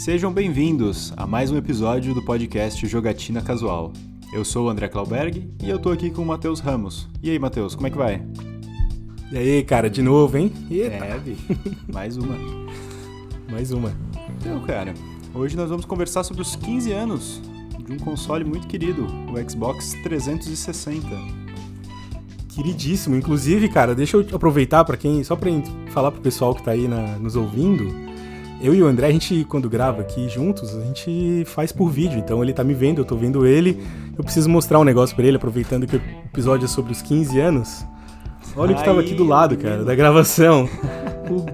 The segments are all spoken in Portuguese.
Sejam bem-vindos a mais um episódio do podcast Jogatina Casual. Eu sou o André Klauberg e eu tô aqui com o Matheus Ramos. E aí, Matheus, como é que vai? E aí, cara, de novo, hein? Eita. É, bicho. Mais uma. mais uma. Então, cara, hoje nós vamos conversar sobre os 15 anos de um console muito querido, o Xbox 360. Queridíssimo. Inclusive, cara, deixa eu aproveitar para quem. Só pra falar pro pessoal que tá aí na, nos ouvindo eu e o André, a gente, quando grava aqui juntos, a gente faz por vídeo. Então ele tá me vendo, eu tô vendo ele. Eu preciso mostrar um negócio para ele, aproveitando que o episódio é sobre os 15 anos. Olha o que tava aqui do lado, cara, da gravação. O,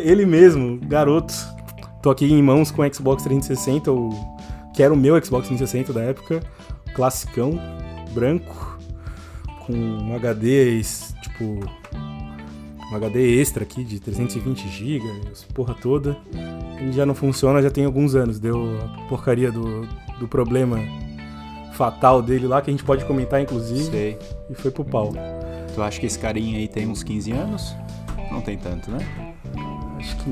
ele mesmo, garoto. Tô aqui em mãos com o Xbox 360, o, que era o meu Xbox 360 da época. Classicão, branco, com um HD, tipo, um HD extra aqui de 320 GB, porra toda. Ele já não funciona já tem alguns anos. Deu a porcaria do, do problema fatal dele lá, que a gente pode comentar inclusive. Sei. E foi pro pau. Tu acha que esse carinha aí tem uns 15 anos? Não tem tanto, né? Acho que.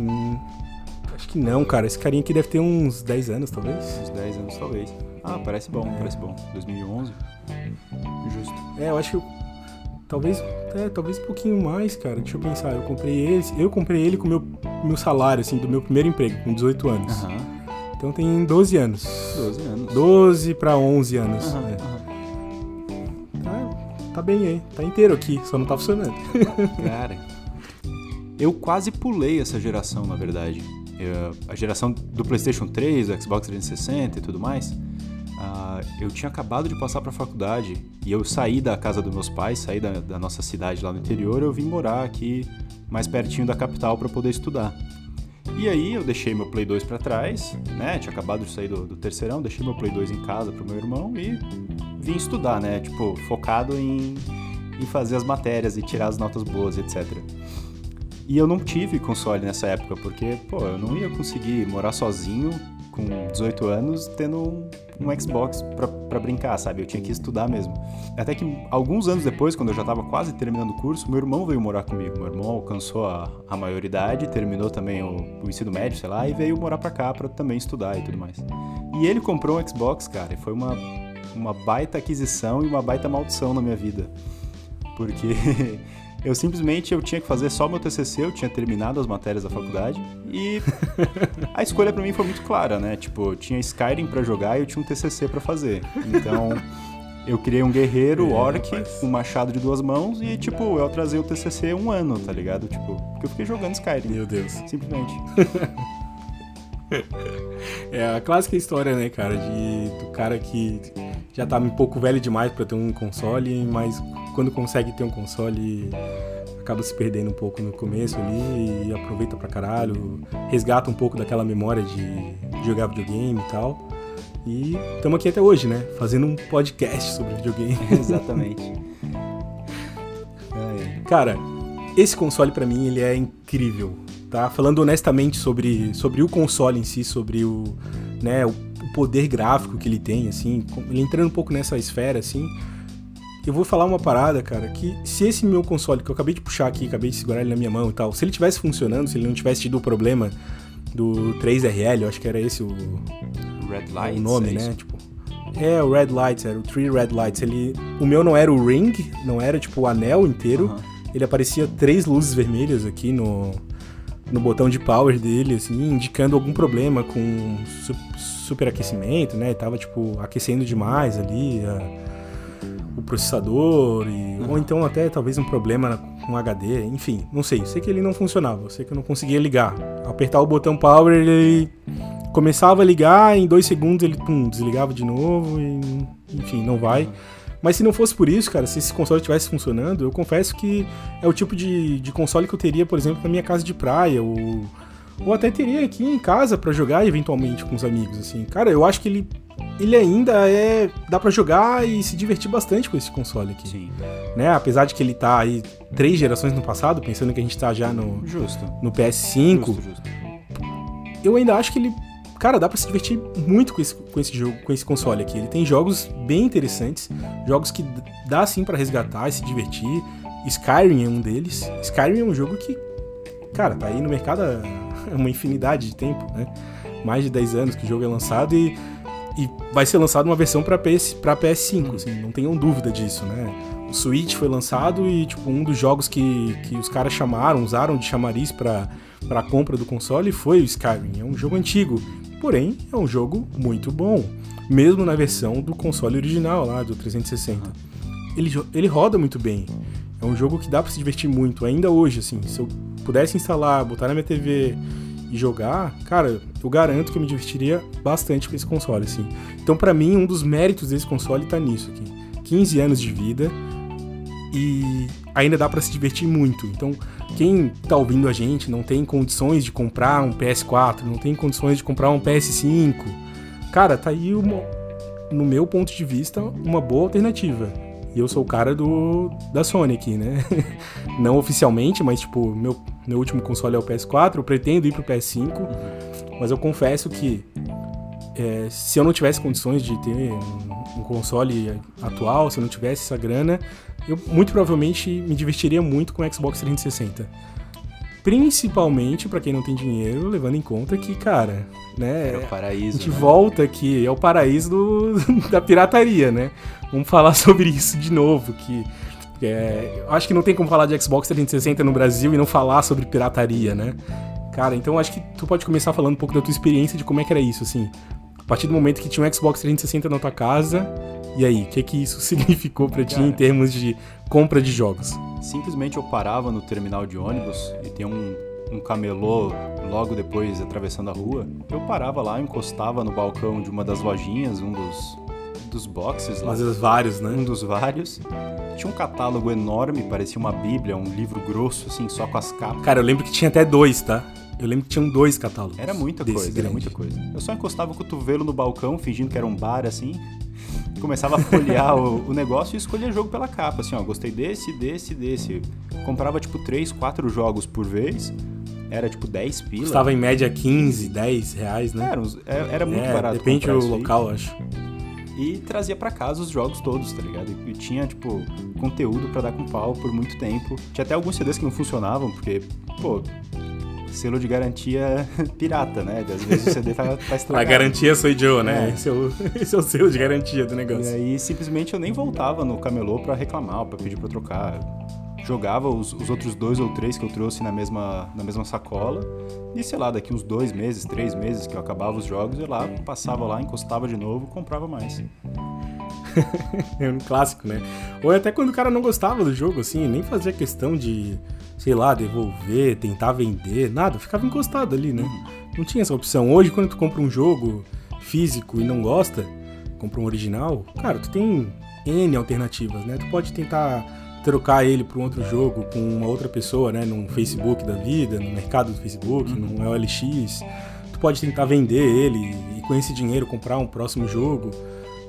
Acho que não, cara. Esse carinha aqui deve ter uns 10 anos, talvez. Uns 10 anos, talvez. Ah, parece bom, é. parece bom. 2011. Justo. É, eu acho que Talvez, é, talvez um pouquinho mais, cara. Deixa eu pensar. Eu comprei ele, eu comprei ele com meu meu salário, assim, do meu primeiro emprego, com 18 anos. Uhum. Então tem 12 anos. 12 anos. 12 para 11 anos. Uhum, é. uhum. Tá, tá bem aí. Tá inteiro aqui, só não tá funcionando. Cara, eu quase pulei essa geração, na verdade. Eu, a geração do PlayStation 3, do Xbox 360 e tudo mais. Uh, eu tinha acabado de passar para a faculdade e eu saí da casa dos meus pais, saí da, da nossa cidade lá no interior, eu vim morar aqui mais pertinho da capital para poder estudar. E aí eu deixei meu Play 2 para trás, né? Tinha acabado de sair do, do, terceirão, deixei meu Play 2 em casa pro meu irmão e vim estudar, né? Tipo, focado em, em fazer as matérias e tirar as notas boas, etc. E eu não tive console nessa época, porque, pô, eu não ia conseguir morar sozinho com 18 anos tendo um, um Xbox para brincar, sabe? Eu tinha que estudar mesmo. Até que alguns anos depois, quando eu já estava quase terminando o curso, meu irmão veio morar comigo. Meu irmão alcançou a, a maioridade, terminou também o, o ensino médio, sei lá, e veio morar para cá para também estudar e tudo mais. E ele comprou um Xbox, cara, e foi uma, uma baita aquisição e uma baita maldição na minha vida. Porque Eu simplesmente eu tinha que fazer só meu TCC, eu tinha terminado as matérias da faculdade e a escolha para mim foi muito clara, né? Tipo, eu tinha Skyrim para jogar e eu tinha um TCC para fazer. Então, eu criei um guerreiro, é, orc, um machado de duas mãos e, tipo, eu trazei o TCC um ano, tá ligado? Tipo, porque eu fiquei jogando Skyrim. Meu Deus. Simplesmente. é a clássica história, né, cara, de do cara que já tá um pouco velho demais para ter um console, mas quando consegue ter um console acaba se perdendo um pouco no começo ali e aproveita pra caralho, resgata um pouco daquela memória de jogar videogame e tal. E estamos aqui até hoje, né? Fazendo um podcast sobre videogame. Exatamente. Cara, esse console para mim ele é incrível, tá? Falando honestamente sobre, sobre o console em si, sobre o, né, o poder gráfico que ele tem, assim, ele entrando um pouco nessa esfera, assim, eu vou falar uma parada, cara, que se esse meu console que eu acabei de puxar aqui, acabei de segurar ele na minha mão e tal, se ele tivesse funcionando, se ele não tivesse tido o problema do 3RL, eu acho que era esse o, Red Lights, o nome, é né? Tipo, é, o Red Lights, era o Three Red Lights. Ele, o meu não era o ring, não era tipo o anel inteiro. Uhum. Ele aparecia três luzes vermelhas aqui no, no botão de power dele, assim, indicando algum problema com su superaquecimento, né? Tava, tipo, aquecendo demais ali a, o processador, e, ou então até talvez um problema com HD, enfim, não sei. Sei que ele não funcionava, sei que eu não conseguia ligar. Apertar o botão power, ele começava a ligar, em dois segundos ele pum, desligava de novo, e, enfim, não vai. Mas se não fosse por isso, cara, se esse console estivesse funcionando, eu confesso que é o tipo de, de console que eu teria, por exemplo, na minha casa de praia, ou, ou até teria aqui em casa para jogar eventualmente com os amigos, assim. Cara, eu acho que ele, ele ainda é. dá para jogar e se divertir bastante com esse console aqui. Sim. Né? Apesar de que ele tá aí três gerações no passado, pensando que a gente tá já no, justo. no PS5. Justo, justo. Eu ainda acho que ele cara, dá para se divertir muito com esse, com esse jogo, com esse console aqui. Ele tem jogos bem interessantes, jogos que dá sim para resgatar e se divertir. Skyrim é um deles. Skyrim é um jogo que, cara, tá aí no mercado há uma infinidade de tempo, né? mais de 10 anos que o jogo é lançado e, e vai ser lançado uma versão para PS, pra PS5, assim, não tenham dúvida disso, né? O Switch foi lançado e, tipo, um dos jogos que, que os caras chamaram, usaram de chamariz para a compra do console foi o Skyrim. É um jogo antigo, porém é um jogo muito bom, mesmo na versão do console original lá, do 360. Ele, ele roda muito bem. É um jogo que dá para se divertir muito, ainda hoje, assim. Se eu pudesse instalar, botar na minha TV e jogar, cara, eu garanto que eu me divertiria bastante com esse console, assim. Então, para mim, um dos méritos desse console tá nisso aqui. 15 anos de vida e ainda dá para se divertir muito. Então, quem tá ouvindo a gente não tem condições de comprar um PS4, não tem condições de comprar um PS5, cara, tá aí uma, no meu ponto de vista, uma boa alternativa. E eu sou o cara do da Sony aqui, né? Não oficialmente, mas tipo, meu, meu último console é o PS4, eu pretendo ir pro PS5, mas eu confesso que é, se eu não tivesse condições de ter um, um, console atual, se eu não tivesse essa grana, eu muito provavelmente me divertiria muito com o Xbox 360. Principalmente para quem não tem dinheiro, levando em conta que, cara, né? É o paraíso. A gente né? volta aqui, é o paraíso do, da pirataria, né? Vamos falar sobre isso de novo, que é, acho que não tem como falar de Xbox 360 no Brasil e não falar sobre pirataria, né? Cara, então acho que tu pode começar falando um pouco da tua experiência de como é que era isso, assim. A partir do momento que tinha um Xbox 360 na tua casa, e aí, o que que isso significou para ti em termos de compra de jogos? Simplesmente eu parava no terminal de ônibus e tem um, um camelô logo depois atravessando a rua. Eu parava lá, encostava no balcão de uma das lojinhas, um dos, dos boxes lá. Vários, né? Um dos vários. Tinha um catálogo enorme, parecia uma bíblia, um livro grosso, assim, só com as capas. Cara, eu lembro que tinha até dois, tá? Eu lembro que tinham dois catálogos. Era muita coisa, grande. era muita coisa. Eu só encostava o cotovelo no balcão, fingindo que era um bar, assim, começava a folhear o, o, negócio e escolhia jogo pela capa, assim, ó, gostei desse, desse, desse. Comprava, tipo, três, quatro jogos por vez, era, tipo, 10 pila. Custava em média 15, 10 reais, né? Era, é, era muito é, barato Depende do local, acho. E trazia para casa os jogos todos, tá ligado? E, tinha, tipo, conteúdo para dar com pau por muito tempo. Tinha até alguns CDs que não funcionavam, porque, pô, selo de garantia pirata, né? Às vezes o CD tá, tá estragado. A garantia sou eu, né? É. Esse, é o, esse é o selo de garantia do negócio. E aí, simplesmente, eu nem voltava no camelô para reclamar, para pedir pra trocar. Jogava os, os, outros dois ou três que eu trouxe na mesma, na mesma sacola. E, sei lá, daqui uns dois meses, três meses que eu acabava os jogos, eu lá, passava lá, encostava de novo, comprava mais. é um clássico, né? Ou até quando o cara não gostava do jogo, assim, nem fazia questão de sei lá, devolver, tentar vender, nada, ficava encostado ali, né? Não tinha essa opção. Hoje, quando tu compra um jogo físico e não gosta, compra um original, cara, tu tem N alternativas, né? Tu pode tentar trocar ele para um outro jogo com uma outra pessoa, né? No Facebook da vida, no mercado do Facebook, uhum. no OLX. Tu pode tentar vender ele e com esse dinheiro comprar um próximo jogo.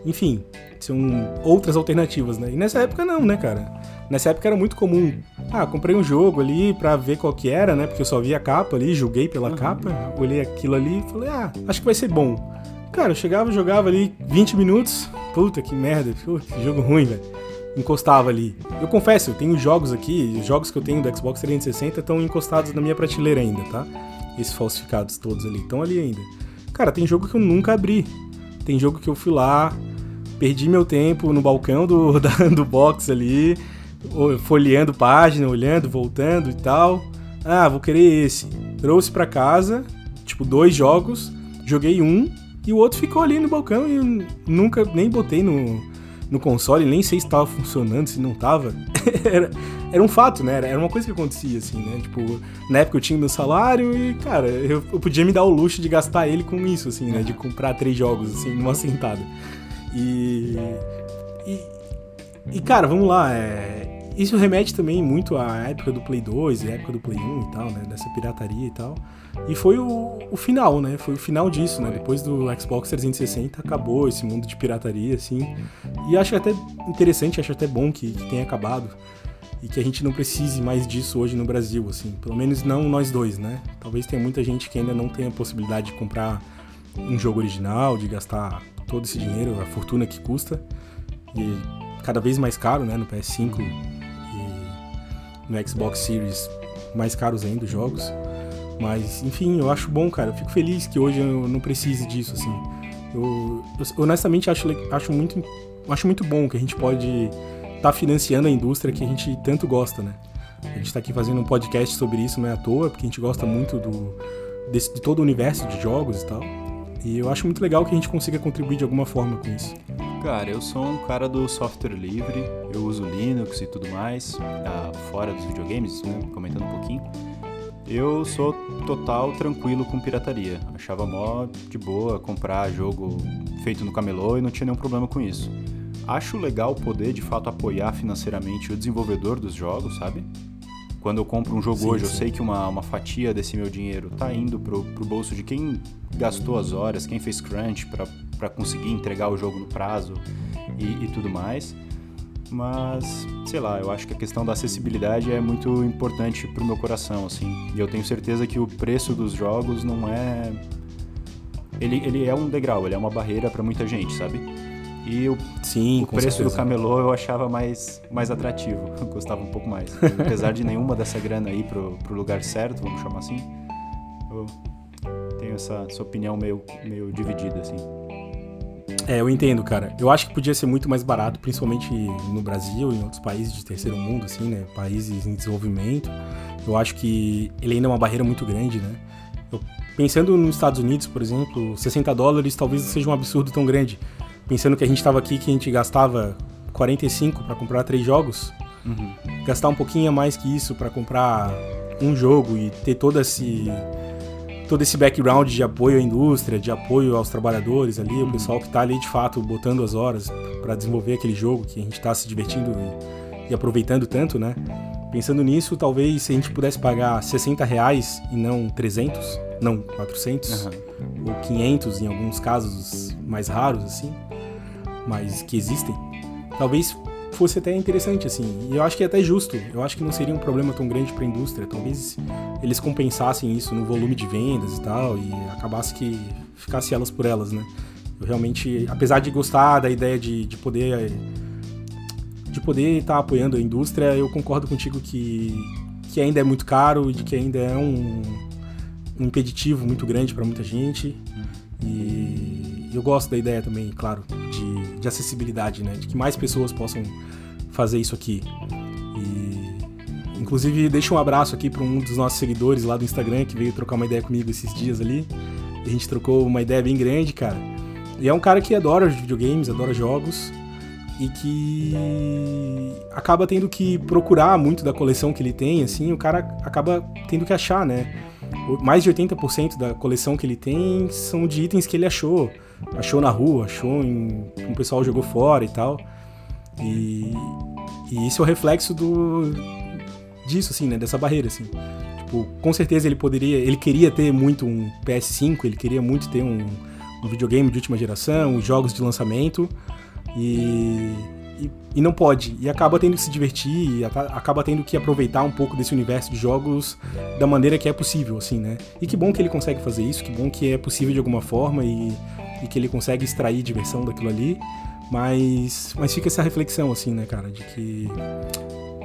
Enfim, são outras alternativas, né? E nessa época não, né, cara? Nessa época era muito comum. Ah, comprei um jogo ali pra ver qual que era, né? Porque eu só vi a capa ali, julguei pela uhum. capa, olhei aquilo ali e falei, ah, acho que vai ser bom. Cara, eu chegava, jogava ali 20 minutos. Puta que merda, que jogo ruim, velho. Encostava ali. Eu confesso, eu tenho jogos aqui, os jogos que eu tenho do Xbox 360 estão encostados na minha prateleira ainda, tá? Esses falsificados todos ali, estão ali ainda. Cara, tem jogo que eu nunca abri. Tem jogo que eu fui lá, perdi meu tempo no balcão do, da, do box ali, folheando página, olhando, voltando e tal. Ah, vou querer esse. Trouxe para casa, tipo, dois jogos, joguei um e o outro ficou ali no balcão e nunca nem botei no, no console, nem sei se estava funcionando, se não tava. era, era um fato, né? Era uma coisa que acontecia, assim, né? Tipo, na época eu tinha meu salário e, cara, eu, eu podia me dar o luxo de gastar ele com isso, assim, né? De comprar três jogos, assim, numa sentada. E, e, e cara, vamos lá. É, isso remete também muito à época do Play 2 e época do Play 1 e tal, né? Dessa pirataria e tal. E foi o, o final, né? Foi o final disso, né? Depois do Xbox 360 acabou esse mundo de pirataria, assim. E acho até interessante, acho até bom que, que tenha acabado. E que a gente não precise mais disso hoje no Brasil, assim. Pelo menos não nós dois, né? Talvez tenha muita gente que ainda não tenha a possibilidade de comprar um jogo original, de gastar todo esse dinheiro, a fortuna que custa. E cada vez mais caro, né, no PS5 e no Xbox Series, mais caros ainda os jogos. Mas, enfim, eu acho bom, cara. Eu fico feliz que hoje eu não precise disso, assim. Eu, eu honestamente acho, acho, muito, acho muito bom que a gente pode estar tá financiando a indústria que a gente tanto gosta, né? A gente está aqui fazendo um podcast sobre isso, não é à toa, porque a gente gosta muito do, desse, de todo o universo de jogos e tal. E eu acho muito legal que a gente consiga contribuir de alguma forma com isso. Cara, eu sou um cara do software livre, eu uso Linux e tudo mais, tá fora dos videogames, né, comentando um pouquinho. Eu sou total tranquilo com pirataria. Achava mó de boa comprar jogo feito no camelô e não tinha nenhum problema com isso. Acho legal poder de fato apoiar financeiramente o desenvolvedor dos jogos, sabe? Quando eu compro um jogo sim, hoje, sim. eu sei que uma, uma fatia desse meu dinheiro tá indo pro, pro bolso de quem gastou as horas, quem fez crunch para conseguir entregar o jogo no prazo e, e tudo mais mas sei lá, eu acho que a questão da acessibilidade é muito importante pro meu coração, assim. E eu tenho certeza que o preço dos jogos não é ele, ele é um degrau, ele é uma barreira para muita gente, sabe? E o, Sim, o preço certeza. do camelô eu achava mais, mais atrativo, eu gostava um pouco mais. Apesar de nenhuma dessa grana aí pro, pro lugar certo, vamos chamar assim, eu tenho essa, essa opinião meio, meio dividida, assim. É, eu entendo, cara. Eu acho que podia ser muito mais barato, principalmente no Brasil e em outros países de terceiro mundo, assim, né? Países em desenvolvimento. Eu acho que ele ainda é uma barreira muito grande, né? Eu, pensando nos Estados Unidos, por exemplo, 60 dólares talvez seja um absurdo tão grande. Pensando que a gente estava aqui, que a gente gastava 45 para comprar três jogos, uhum. gastar um pouquinho a mais que isso para comprar um jogo e ter todo esse todo esse background de apoio à indústria, de apoio aos trabalhadores ali, o pessoal que está ali de fato botando as horas para desenvolver aquele jogo que a gente está se divertindo e, e, aproveitando tanto, né? Pensando nisso, talvez se a gente pudesse pagar 60 reais e não 300, não 400 uhum. ou 500 em alguns casos mais raros assim, mas que existem, talvez fosse até interessante, assim. E eu acho que é até justo. Eu acho que não seria um problema tão grande para a indústria. Talvez eles compensassem isso no volume de vendas e tal, e acabasse que ficasse elas por elas, né? Eu realmente, apesar de gostar da ideia de, de poder de poder estar tá apoiando a indústria, eu concordo contigo que, que ainda é muito caro e de que ainda é um, um impeditivo muito grande para muita gente. E eu gosto da ideia também, claro, de, de acessibilidade, né? De que mais pessoas possam fazer isso aqui. E, inclusive, deixa um abraço aqui para um dos nossos seguidores lá do Instagram que veio trocar uma ideia comigo esses dias ali. A gente trocou uma ideia bem grande, cara. E é um cara que adora videogames, adora jogos e que acaba tendo que procurar muito da coleção que ele tem, assim, o cara acaba tendo que achar, né? Mais de 80% da coleção que ele tem são de itens que ele achou. Achou na rua, achou em. um pessoal jogou fora e tal. E, e isso é o reflexo do. disso, assim, né? Dessa barreira, assim. Tipo, com certeza ele poderia. Ele queria ter muito um PS5, ele queria muito ter um, um videogame de última geração, jogos de lançamento. E e, e, não pode. E acaba tendo que se divertir, e acaba tendo que aproveitar um pouco desse universo de jogos da maneira que é possível, assim, né? E que bom que ele consegue fazer isso, que bom que é possível de alguma forma e, e que ele consegue extrair diversão daquilo ali. Mas, mas fica essa reflexão, assim, né, cara, de que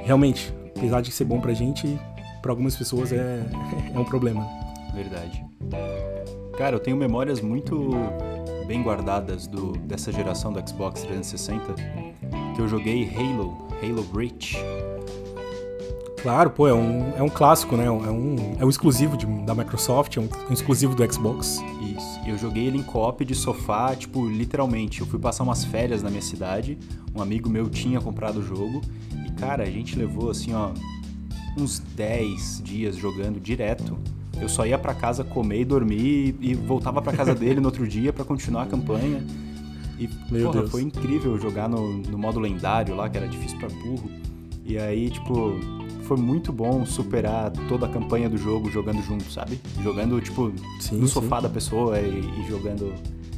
realmente, apesar de ser bom pra gente, para algumas pessoas é, é um problema. Verdade. Cara, eu tenho memórias muito bem guardadas do, dessa geração do Xbox 360 que eu joguei Halo, Halo Reach. Claro, pô, é um, é um clássico, né? É um, é um exclusivo de, da Microsoft, é um, um, exclusivo do Xbox. Isso. Eu joguei ele em copy de sofá, tipo, literalmente. Eu fui passar umas férias na minha cidade, um amigo meu tinha comprado o jogo, e cara, a gente levou assim, ó, uns 10 dias jogando direto. Eu só ia para casa comer e dormir e voltava para casa dele no outro dia para continuar a campanha. E, Meu porra, Deus. foi incrível jogar no, no modo lendário lá, que era difícil para burro. E aí, tipo, foi muito bom superar toda a campanha do jogo jogando junto, sabe? Jogando, tipo, sim, no sofá sim. da pessoa e, e, jogando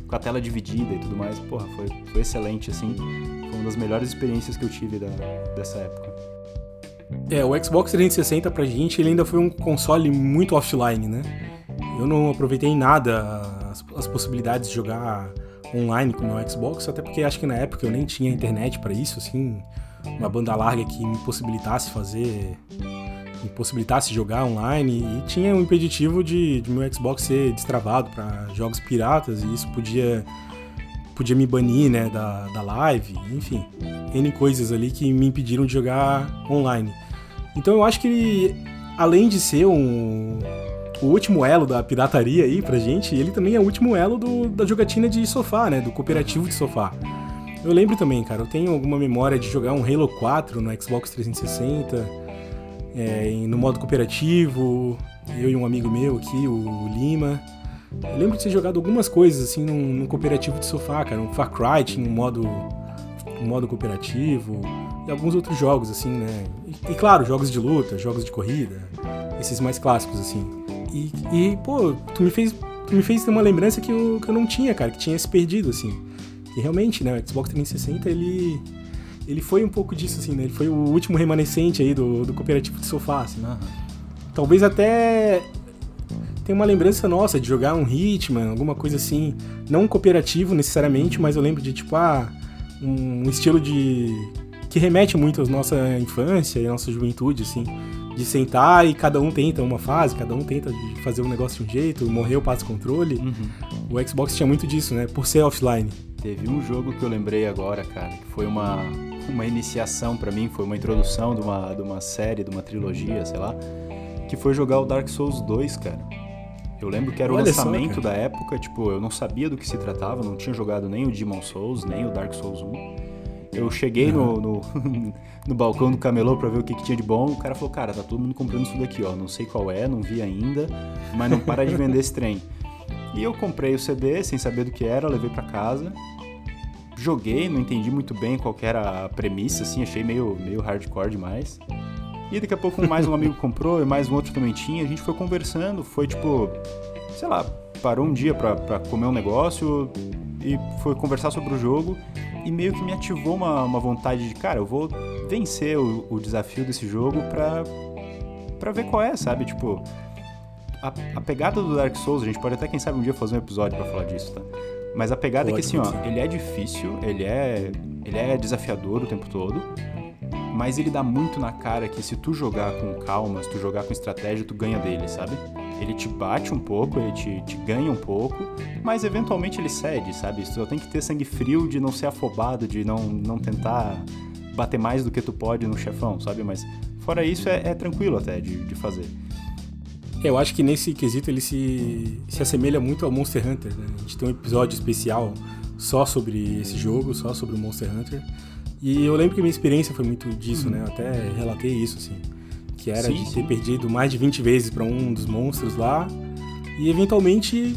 com a tela dividida e tudo mais. Porra, foi, foi excelente, assim. Foi uma das melhores experiências que eu tive da, dessa época. É, o Xbox 360 pra gente, ele ainda foi um console muito offline, né? Eu não aproveitei em nada as, as possibilidades de jogar online com o meu Xbox, até porque acho que na época eu nem tinha internet para isso, assim, uma banda larga que me possibilitasse fazer que possibilitasse jogar online e tinha um impeditivo de, de meu Xbox ser destravado para jogos piratas e isso podia podia me banir, né, da, da live, enfim, N coisas ali que me impediram de jogar online. Então eu acho que ele, além de ser um, o último elo da pirataria aí pra gente, ele também é o último elo do, da jogatina de sofá, né, do cooperativo de sofá. Eu lembro também, cara, eu tenho alguma memória de jogar um Halo 4 no Xbox 360, é, no modo cooperativo, eu e um amigo meu aqui, o Lima. Eu lembro de ter jogado algumas coisas assim num, num cooperativo de sofá, cara. Um Far Cry tinha um modo, um modo cooperativo e alguns outros jogos, assim, né? E, e, claro, jogos de luta, jogos de corrida, esses mais clássicos, assim. E, e pô, tu me fez, tu me fez ter uma lembrança que eu, que eu não tinha, cara, que tinha se perdido, assim. E realmente, né, o Xbox 360, ele ele foi um pouco disso, assim, né? Ele foi o último remanescente aí do, do cooperativo de sofá, assim. Uhum. Talvez até tem uma lembrança nossa de jogar um Hitman, alguma coisa assim, não cooperativo necessariamente, mas eu lembro de tipo, ah, um estilo de que remete muito à nossa infância e à nossa juventude, assim, de sentar e cada um tenta uma fase, cada um tenta fazer um negócio de um jeito, morreu, passa o controle. Uhum. O Xbox tinha muito disso, né? Por ser offline. Teve um jogo que eu lembrei agora, cara, que foi uma, uma iniciação para mim, foi uma introdução de uma, de uma série, de uma trilogia, sei lá, que foi jogar o Dark Souls 2, cara. Eu lembro que era o Olha lançamento só, da época, tipo, eu não sabia do que se tratava, não tinha jogado nem o Demon Souls, nem o Dark Souls 1. Eu cheguei no, no, no, balcão do camelô pra ver o que, que, tinha de bom, o cara falou, cara, tá todo mundo comprando isso daqui, ó, não sei qual é, não vi ainda, mas não para de vender esse trem. E eu comprei o CD sem saber do que era, levei para casa, joguei, não entendi muito bem qual era a premissa, assim, achei meio, meio hardcore demais. E daqui a pouco mais um amigo comprou e mais um outro também tinha. A gente foi conversando, foi tipo, sei lá, parou um dia pra, pra comer um negócio e foi conversar sobre o jogo. E meio que me ativou uma, uma vontade de, cara, eu vou vencer o, o desafio desse jogo pra, pra ver qual é, sabe? Tipo, a, a, pegada do Dark Souls, a gente pode até, quem sabe, um dia fazer um episódio para falar disso, tá? Mas a pegada pode, é que, assim, ó, ele é difícil, ele é, ele é desafiador o tempo todo, mas ele dá muito na cara que se tu jogar com calma, se tu jogar com estratégia, tu ganha dele, sabe? Ele te bate um pouco, ele te, te ganha um pouco, mas eventualmente ele cede, sabe? Tu só tem que ter sangue frio de não ser afobado, de não, não tentar bater mais do que tu pode no chefão, sabe? Mas fora isso é, é tranquilo até de, de fazer. Eu acho que nesse quesito ele se, se assemelha muito ao Monster Hunter, né? A gente tem um episódio especial só sobre esse jogo, só sobre o Monster Hunter. E eu lembro que minha experiência foi muito disso, né? Eu até relatei isso, assim. Que era sim, de ter perdido mais de 20 vezes para um dos monstros lá. E eventualmente.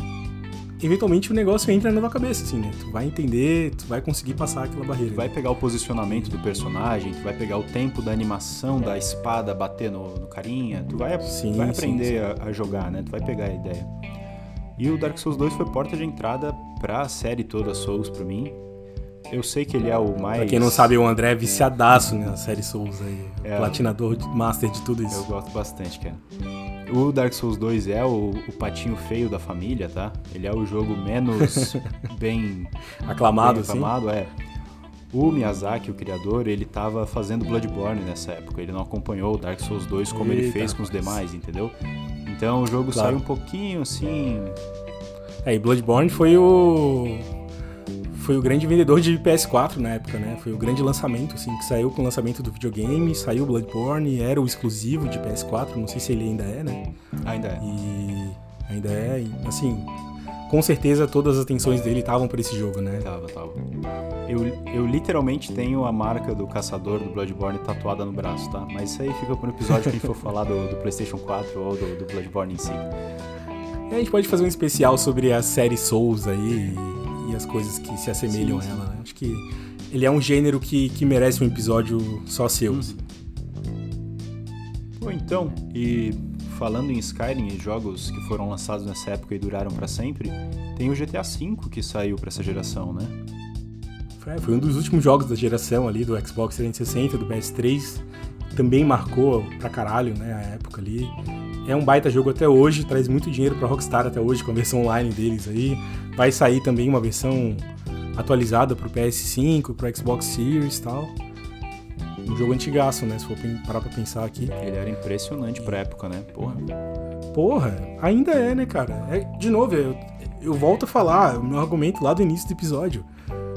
Eventualmente o negócio entra na tua cabeça, assim, né? Tu vai entender, tu vai conseguir passar aquela barreira. Tu vai pegar o posicionamento do personagem, tu vai pegar o tempo da animação da espada bater no, no carinha, tu vai, sim, vai aprender sim, sim. A, a jogar, né? Tu vai pegar a ideia. E o Dark Souls 2 foi porta de entrada pra série toda Souls pra mim. Eu sei que ele é o mais. Pra quem não sabe, o André é viciadaço né, na série Souls aí. É, platinador, master de tudo isso. Eu gosto bastante, cara. O Dark Souls 2 é o, o, patinho feio da família, tá? Ele é o jogo menos bem aclamado, bem aclamado, é. O Miyazaki, o criador, ele tava fazendo Bloodborne nessa época. Ele não acompanhou o Dark Souls 2 como Eita, ele fez com os demais, entendeu? Então o jogo claro. saiu um pouquinho assim. É, e Bloodborne foi o foi o grande vendedor de PS4 na época, né? Foi o grande lançamento, assim, que saiu com o lançamento do videogame, saiu Bloodborne, era o exclusivo de PS4, não sei se ele ainda é, né? Ainda é. E ainda é, assim, com certeza todas as atenções dele estavam para esse jogo, né? Tava, tava. Eu, eu literalmente tenho a marca do caçador do Bloodborne tatuada no braço, tá? Mas isso aí fica para um episódio que a gente for falar do, do PlayStation 4 ou do, do Bloodborne em si. a gente pode fazer um especial sobre a série Souls aí e as coisas que se assemelham sim, sim. a ela. Né? Acho que ele é um gênero que, que merece um episódio só seu. Hum. Bom, então, e falando em Skyrim e jogos que foram lançados nessa época e duraram para sempre, tem o GTA V que saiu para essa geração, né? Foi, foi um dos últimos jogos da geração ali do Xbox 360, do PS3. Também marcou pra caralho, né, a época ali. É um baita jogo até hoje, traz muito dinheiro pra Rockstar até hoje com a versão online deles aí. Vai sair também uma versão atualizada pro PS5, pro Xbox Series e tal. um jogo antigaço, né? Se for parar pra pensar aqui. Ele era impressionante pra época, né? Porra. Porra, ainda é, né, cara? É, de novo, eu, eu volto a falar o meu argumento lá do início do episódio.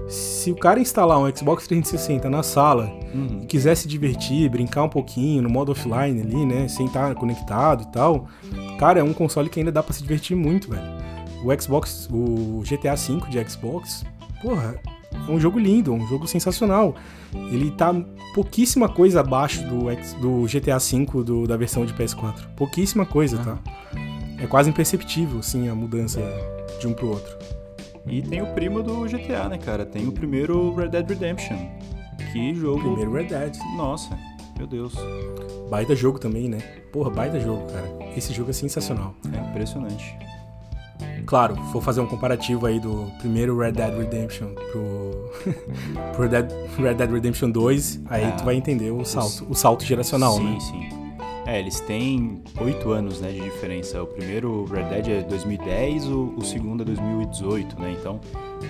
Se o cara instalar um Xbox 360 na sala Uhum. e quiser se divertir, brincar um pouquinho no modo offline ali, né? Sem estar conectado e tal, cara, é um console que ainda dá pra se divertir muito, velho. O Xbox, o GTA V de Xbox, porra, é um jogo lindo, um jogo sensacional. Ele tá pouquíssima coisa abaixo do, do GTA V do- da versão de PS4. Pouquíssima coisa, tá? É quase imperceptível, assim, a mudança de um pro outro. E tem o primo do GTA, né, cara? Tem o primeiro Red Dead Redemption. Que jogo. Primeiro Red Dead. Nossa, meu Deus. Baita jogo também, né? Porra, baita jogo, cara. Esse jogo é sensacional. É impressionante. Claro, vou fazer um comparativo aí do primeiro Red Dead Redemption pro, pro Red, Dead, Red Dead Redemption 2, aí Ah, tu vai entender o salto, o salto geracional, sim, né? sim. É, eles têm oito anos né, de diferença. O primeiro Red Dead é 2010, o, o segundo é 2018, né? Então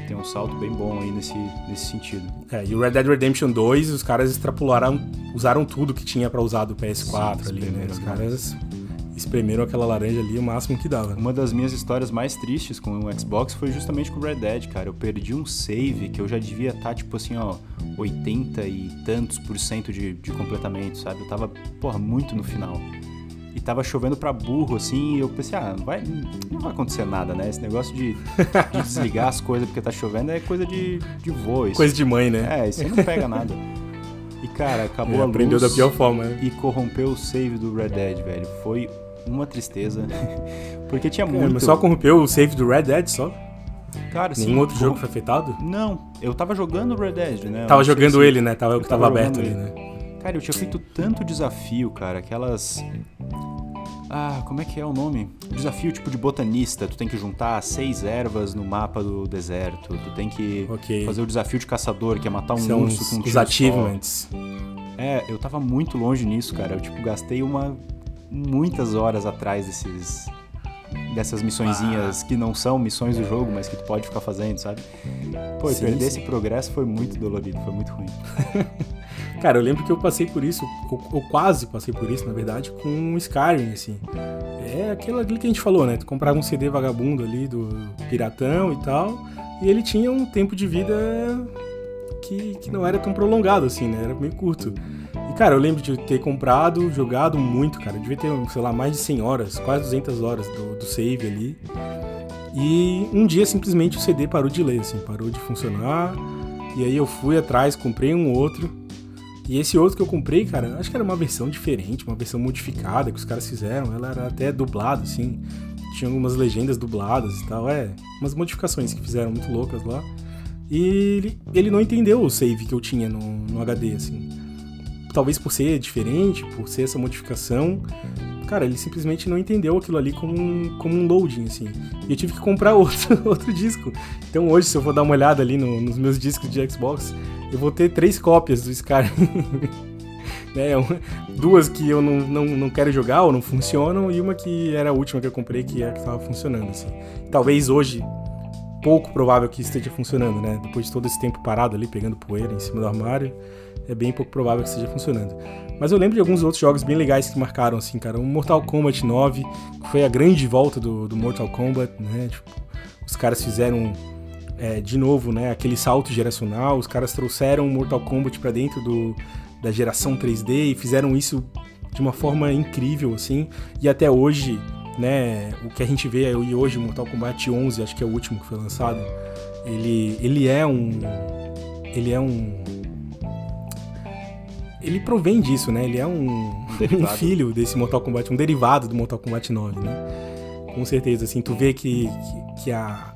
tem um salto bem bom aí nesse, nesse sentido. É, e o Red Dead Redemption 2, os caras extrapolaram, usaram tudo que tinha pra usar do PS4 Sim, ali, né? Os caras espremeram aquela laranja ali o máximo que dava. Uma das minhas histórias mais tristes com o Xbox foi justamente com o Red Dead, cara. Eu perdi um save que eu já devia estar, tipo assim, ó, 80 e tantos por cento de, de completamento, sabe? Eu tava, porra, muito no final. E tava chovendo pra burro, assim, e eu pensei, ah, não vai, não vai acontecer nada, né? Esse negócio de, de desligar as coisas porque tá chovendo é coisa de, de vô. Isso, Coisa de mãe, né? É, isso aí não pega nada. E, cara, acabou É, a aprendeu luz da pior forma, né? e corrompeu o save do Red Dead, velho. Foi uma tristeza. Porque tinha muito... só corrompeu o save do Red Dead só? Cara, assim, Nenhum outro corrom- jogo foi afetado? Não, eu tava jogando Red Dead, né? Eu Tava jogando se- ele, né? Tava o eu que tava, tava aberto ali, né? Cara, eu tinha feito tanto desafio, cara, aquelas. Ah, como é que é o nome? Desafio tipo de botanista. Tu tem que juntar seis ervas no mapa do deserto. Tu tem que Ok. fazer o desafio de caçador, que é matar um São urso com um os tiro só. achievements. É, eu tava muito longe nisso, cara. Eu, tipo, gastei uma... muitas horas atrás desses... Dessas missõezinhas que não são missões do jogo, mas que tu pode ficar fazendo, sabe? Pô, Sim, perder sim. esse progresso foi muito dolorido, foi muito ruim. Cara, eu lembro que eu passei por isso, eu, eu quase passei por isso, na verdade, com o Skyrim, assim. É aquilo ali que a gente falou, né? Tu comprava um CD vagabundo ali do Piratão e tal, e ele tinha um tempo de vida que, que não era tão prolongado, assim, né? Era meio curto. E, cara, eu lembro de ter comprado, jogado muito, cara. Eu devia ter, sei lá, mais de 100 horas, quase 200 horas do, do save ali. E um dia, simplesmente, o CD parou de ler, assim, parou de funcionar. E aí eu fui atrás, comprei um outro. E esse outro que eu comprei, cara, acho que era uma versão diferente, uma versão modificada que os caras fizeram. Ela era até dublada, assim. Tinha algumas legendas dubladas e tal. É, umas modificações que fizeram muito loucas lá. E ele, ele não entendeu o save que eu tinha no, no HD, assim. Talvez por ser diferente, por ser essa modificação. Cara, ele simplesmente não entendeu aquilo ali como um, como um loading, assim. E eu tive que comprar outro, outro disco. Então hoje, se eu for dar uma olhada ali no- nos meus discos de Xbox, eu vou ter três cópias do Skyrim. né? Duas que eu não, não, não quero jogar ou não funcionam, e uma que era a última que eu comprei que é a que estava funcionando, assim. Talvez hoje, pouco provável que esteja funcionando, né? Depois de todo esse tempo parado ali, pegando poeira em cima do armário, é bem pouco provável que esteja funcionando. Mas eu lembro de alguns outros jogos bem legais que marcaram, assim, cara. O Mortal Kombat 9, que foi a grande volta do, do Mortal Kombat, né? Tipo, os caras fizeram é, de novo, né, aquele salto geracional. Os caras trouxeram o Mortal Kombat pra dentro do, da geração 3D e fizeram isso de uma forma incrível, assim. E até hoje, né, o que a gente vê aí hoje, Mortal Kombat 11, acho que é o último que foi lançado, ele, ele é um... Ele é um... Ele provém disso, né? Ele é um, um filho desse Mortal Kombat, um derivado do Mortal Kombat 9, né? Com certeza, assim, tu vê que, que, que a,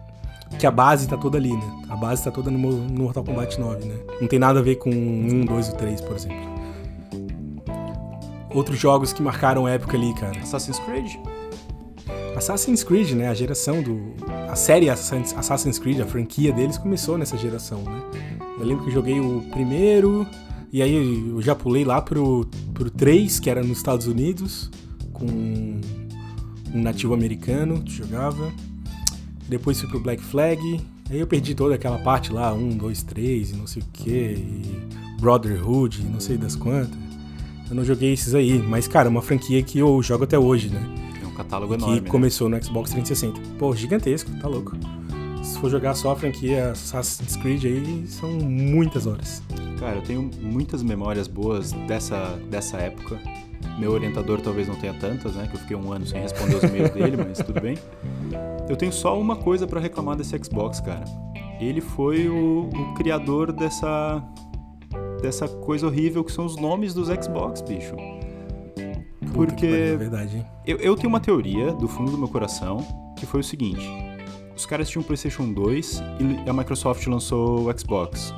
que a base tá toda ali, né? A base tá toda no, no Mortal Kombat 9, né? Não tem nada a ver com 1, 2 e 3, por exemplo. Outros jogos que marcaram a época ali, cara. Assassin's Creed? Assassin's Creed, né? A geração do. A série Assassin's Creed, a franquia deles começou nessa geração, né? Eu lembro que eu joguei o primeiro, e aí eu já pulei lá pro, pro 3, que era nos Estados Unidos, com um nativo americano que jogava. Depois fui pro Black Flag, aí eu perdi toda aquela parte lá, 1, 2, 3 e não sei o que, Brotherhood, não sei das quantas. Eu não joguei esses aí, mas, cara, é uma franquia que eu jogo até hoje, né? Catálogo enorme. Que começou né? no Xbox 360. Pô, gigantesco, tá louco. Se for jogar só a franquia Assassin's Creed aí, são muitas horas. Cara, eu tenho muitas memórias boas dessa, dessa época. Meu orientador talvez não tenha tantas, né? Que eu fiquei um ano sem responder os e-mails dele, mas tudo bem. Eu tenho só uma coisa para reclamar desse Xbox, cara. Ele foi o, o criador dessa dessa coisa horrível que são os nomes dos Xbox, bicho. Porque. É verdade, hein? Eu, eu tenho uma teoria do fundo do meu coração que foi o seguinte: os caras tinham o PlayStation 2 e a Microsoft lançou o Xbox.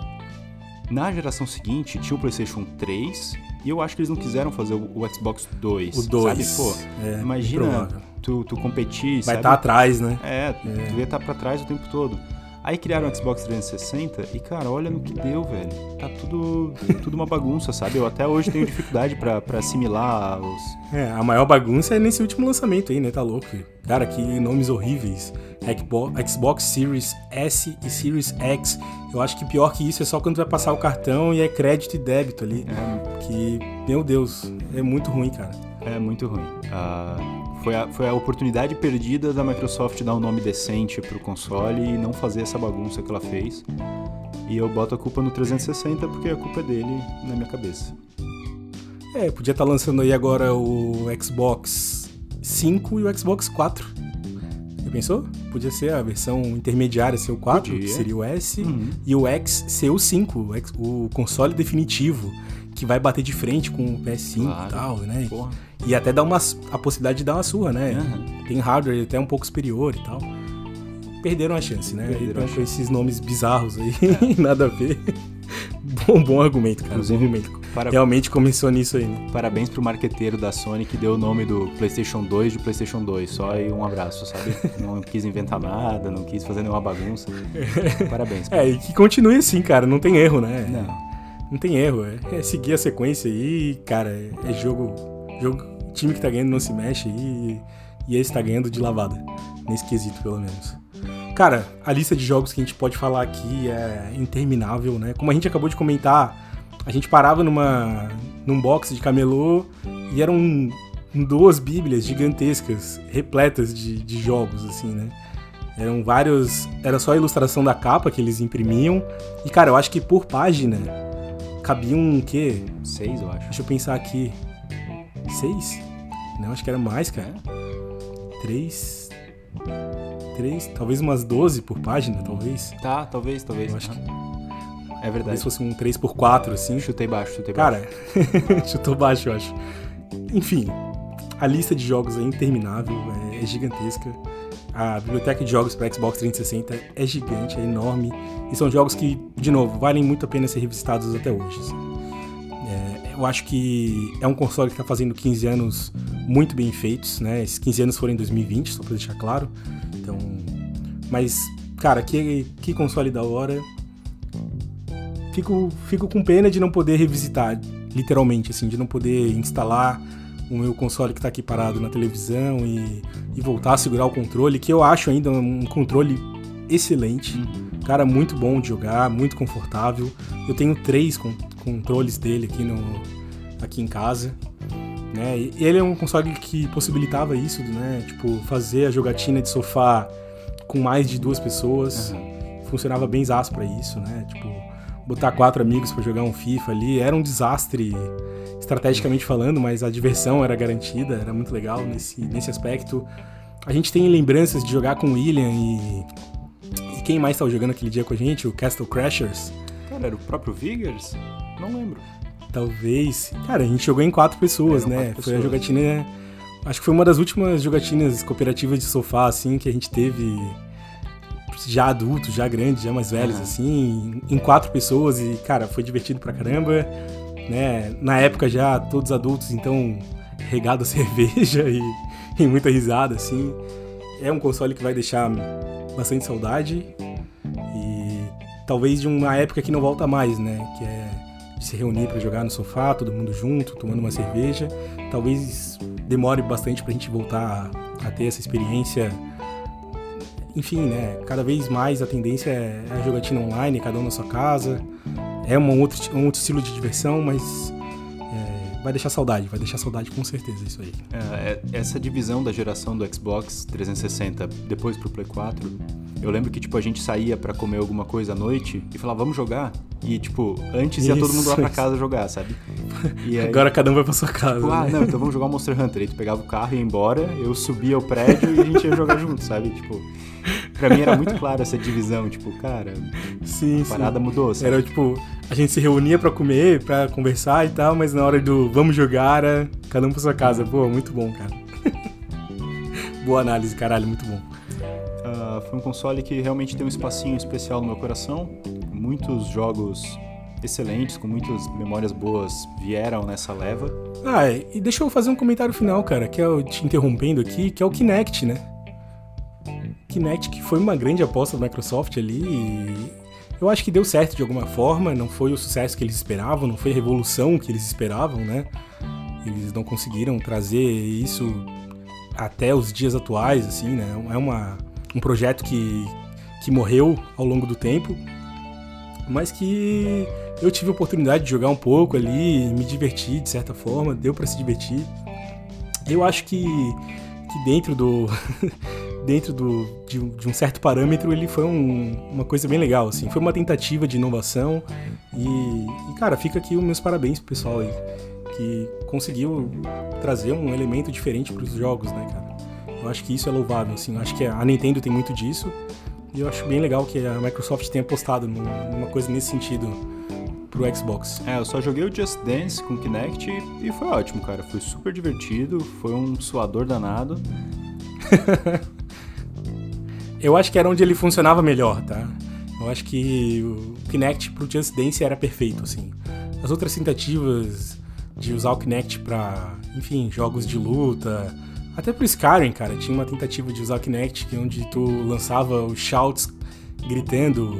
Na geração seguinte tinha o PlayStation 3 e eu acho que eles não quiseram fazer o, Xbox 2. O 2. Sabe? Pô, é, imagina tu, tu competir. Vai estar tá atrás, né? É, tu é. devia estar tá pra trás o tempo todo. Aí criaram o Xbox 360 e, cara, olha no que deu, velho. Tá tudo, tudo uma bagunça, sabe? Eu até hoje tenho dificuldade para assimilar os. É, a maior bagunça é nesse último lançamento aí, né? Tá louco. Cara, que nomes horríveis. Xbox Series S e Series X. Eu acho que pior que isso é só quando vai passar o cartão e é crédito e débito ali. É. Que, meu Deus, é muito ruim, cara. É muito ruim. Uh, foi a, foi a oportunidade perdida da Microsoft dar um nome decente pro console e não fazer essa bagunça que ela fez. E eu boto a culpa no 360 porque a culpa é dele na minha cabeça. É, podia estar tá lançando aí agora o Xbox 5 e o Xbox 4. Já pensou? Podia ser a versão intermediária ser o 4, podia. que seria o S, uhum. e o X ser o 5, o console definitivo, que vai bater de frente com o PS5 claro. e tal, né? Porra. E até dá uma, a possibilidade de dar uma surra, né? Uhum. Tem hardware até um pouco superior e tal. Perderam a chance, né? Perderam então, com esses nomes bizarros aí, é. nada a ver. bom, bom argumento, cara. Bom argumento. Para... Realmente começou nisso aí, né? Parabéns pro marqueteiro da Sony que deu o nome do PlayStation 2 de PlayStation 2. Só aí um abraço, sabe? não quis inventar nada, não quis fazer nenhuma bagunça. Parabéns. Cara. É, e que continue assim, cara. Não tem erro, né? Não. Não tem erro. É, é seguir a sequência aí, cara. É jogo. Jogo time que tá ganhando não se mexe e, e esse tá ganhando de lavada. Nesse quesito, pelo menos. Cara, a lista de jogos que a gente pode falar aqui é interminável, né? Como a gente acabou de comentar, a gente parava numa, num box de camelô e eram duas bíblias gigantescas, repletas de, de jogos, assim, né? Eram vários. Era só a ilustração da capa que eles imprimiam. E, cara, eu acho que por página cabiam um quê? Seis, eu acho. Deixa eu pensar aqui. Seis? Não, acho que era mais, cara. Três. Três, talvez umas 12 por página, talvez. Tá, talvez, talvez. Eu acho que. É verdade. Talvez fosse um 3 por 4 assim. Chutei baixo, chutei baixo. Cara, chutou baixo, eu acho. Enfim, a lista de jogos é interminável, é, é gigantesca. A biblioteca de jogos para Xbox 360 é gigante, é enorme. E são jogos que, de novo, valem muito a pena ser revisitados até hoje. Assim. Eu acho que é um console que está fazendo 15 anos muito bem feitos, né? Esses 15 anos foram em 2020, só para deixar claro. Então, mas, cara, que, que console da hora. Fico, fico com pena de não poder revisitar, literalmente, assim, de não poder instalar o meu console que está aqui parado na televisão e, e, voltar a segurar o controle, que eu acho ainda um controle excelente. Uhum. Cara, muito bom de jogar, muito confortável. Eu tenho três controles dele aqui, no, aqui em casa. Né? E ele é um console que possibilitava isso, né? Tipo, fazer a jogatina de sofá com mais de duas pessoas. Uhum. Funcionava bem zaço pra isso, né? Tipo, botar quatro amigos para jogar um FIFA ali era um desastre estrategicamente falando, mas a diversão era garantida, era muito legal nesse, nesse aspecto. A gente tem lembranças de jogar com o William e, e quem mais estava jogando aquele dia com a gente? O Castle Crashers. Cara, era o próprio Viggers? Não lembro. Talvez. Cara, a gente jogou em quatro pessoas, né? Quatro foi pessoas. a jogatina. Acho que foi uma das últimas jogatinas cooperativas de sofá, assim, que a gente teve já adultos, já grandes, já mais velhos, uhum. assim, em quatro pessoas e, cara, foi divertido pra caramba, né? Na época já todos adultos, então, regado a cerveja e, e muita risada, assim. É um console que vai deixar bastante saudade e talvez de uma época que não volta mais, né? Que é se reunir para jogar no sofá, todo mundo junto, tomando uma cerveja. Talvez demore bastante para a gente voltar a, a, ter essa experiência. Enfim, né? Cada vez mais a tendência é a jogatina online, cada um na sua casa. É um outro, um outro estilo de diversão, mas é, vai deixar saudade, vai deixar saudade com certeza isso aí. É, essa divisão da geração do Xbox 360 depois pro Play 4, eu lembro que tipo a gente saía para comer alguma coisa à noite e falava vamos jogar e tipo antes ia isso, todo mundo lá pra casa jogar, sabe? E aí, Agora cada um vai pra sua casa. Tipo, ah, né? ah, não, então vamos jogar Monster Hunter. Aí tu pegava o carro e ia embora, eu subia o prédio e a gente ia jogar junto, sabe? Tipo, pra mim era muito claro essa divisão, tipo, cara, sim, a parada sim. mudou. Sabe? Era tipo, a gente se reunia pra comer, pra conversar e tal, mas na hora do vamos jogar, era cada um pra sua casa. Pô, muito bom, cara. Boa análise, caralho, muito bom. Uh, foi um console que realmente tem um espacinho especial no meu coração. Muitos jogos excelentes, com muitas memórias boas, vieram nessa leva. Ah, e deixa eu fazer um comentário final, cara, que é eu te interrompendo aqui, que é o Kinect, né? Kinect que foi uma grande aposta da Microsoft ali e eu acho que deu certo de alguma forma, não foi o sucesso que eles esperavam, não foi a revolução que eles esperavam, né? Eles não conseguiram trazer isso até os dias atuais, assim, né? É uma, um projeto que, que morreu ao longo do tempo, mas que eu tive a oportunidade de jogar um pouco ali, me divertir de certa forma, deu para se divertir. Eu acho que, que dentro do dentro do, de, de, um certo parâmetro, ele foi um, uma coisa bem legal, assim. Foi uma tentativa de inovação e, e, cara, fica aqui os meus parabéns pro pessoal aí, que conseguiu trazer um elemento diferente para os jogos, né, cara? Eu acho que isso é louvável, assim. Eu acho que a Nintendo tem muito disso e eu acho bem legal que a Microsoft tenha apostado numa coisa nesse sentido pro Xbox. É, eu só joguei o Just Dance com Kinect e foi ótimo, cara. Foi super divertido, foi um suador danado. eu acho que era onde ele funcionava melhor, tá? Eu acho que o Kinect pro Just Dance era perfeito, assim. As outras tentativas de usar o Kinect para, enfim, jogos de luta, até pro Skyrim, cara, tinha uma tentativa de usar Kinect onde tu lançava os shouts gritando,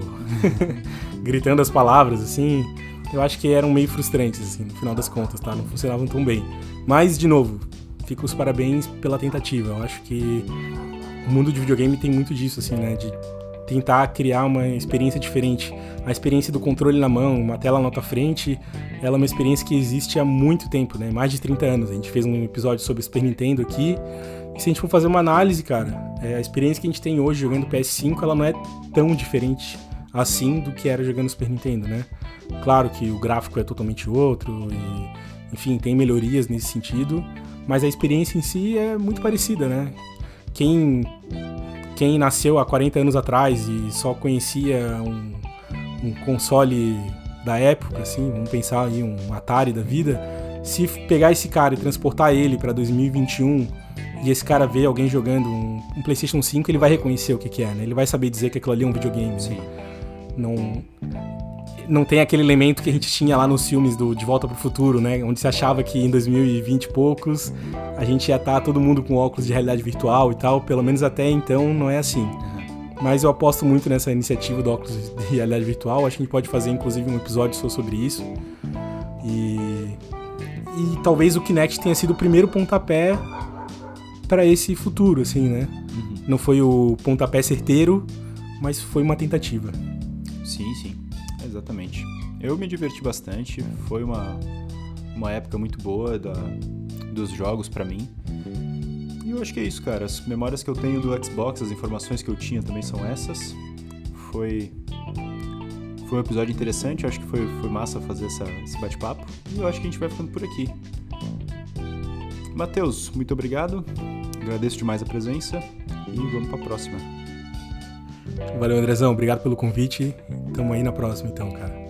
gritando as palavras, assim. Eu acho que eram meio frustrantes, assim, no final das contas, tá? Não funcionavam tão bem. Mas, de novo, fico os parabéns pela tentativa. Eu acho que o mundo de videogame tem muito disso, assim, né? De tentar criar uma experiência diferente. A experiência do controle na mão, uma tela na tua frente, ela é uma experiência que existe há muito tempo, né? Mais de 30 anos. A gente fez um episódio sobre Super Nintendo aqui. E se a gente for fazer uma análise, cara, é, a experiência que a gente tem hoje jogando PS5, ela não é tão diferente assim do que era jogando Super Nintendo, né? Claro que o gráfico é totalmente outro e, enfim, tem melhorias nesse sentido, mas a experiência em si é muito parecida, né? Quem, quem nasceu há 40 anos atrás e só conhecia um, um console da época, assim, vamos pensar aí um Atari da vida, se pegar esse cara e transportar ele para 2021 e esse cara ver alguém jogando um, um, PlayStation 5, ele vai reconhecer o que, que é, né? Ele vai saber dizer que aquilo ali é um videogame. Sim. Né? Não, não tem aquele elemento que a gente tinha lá nos filmes do De Volta para o Futuro, né? Onde se achava que em 2020 e poucos a gente ia estar tá todo mundo com óculos de realidade virtual e tal. Pelo menos até então não é assim. Mas eu aposto muito nessa iniciativa do óculos de realidade virtual. Acho que a gente pode fazer inclusive um episódio só sobre isso. E, e talvez o Kinect tenha sido o primeiro pontapé para esse futuro, assim, né? Uhum. Não foi o pontapé certeiro, mas foi uma tentativa. Sim, sim. Eu me diverti bastante, foi uma, uma época muito boa da, dos jogos para mim. E eu acho que é isso, cara. As memórias que eu tenho do Xbox, as informações que eu tinha também são essas. Foi foi um episódio interessante, eu acho que foi, foi massa fazer essa, esse bate-papo. E eu acho que a gente vai ficando por aqui. Matheus, muito obrigado. Agradeço demais a presença e vamos para a próxima. Valeu, Andrezão. Obrigado pelo convite. Tamo aí na próxima, então, cara.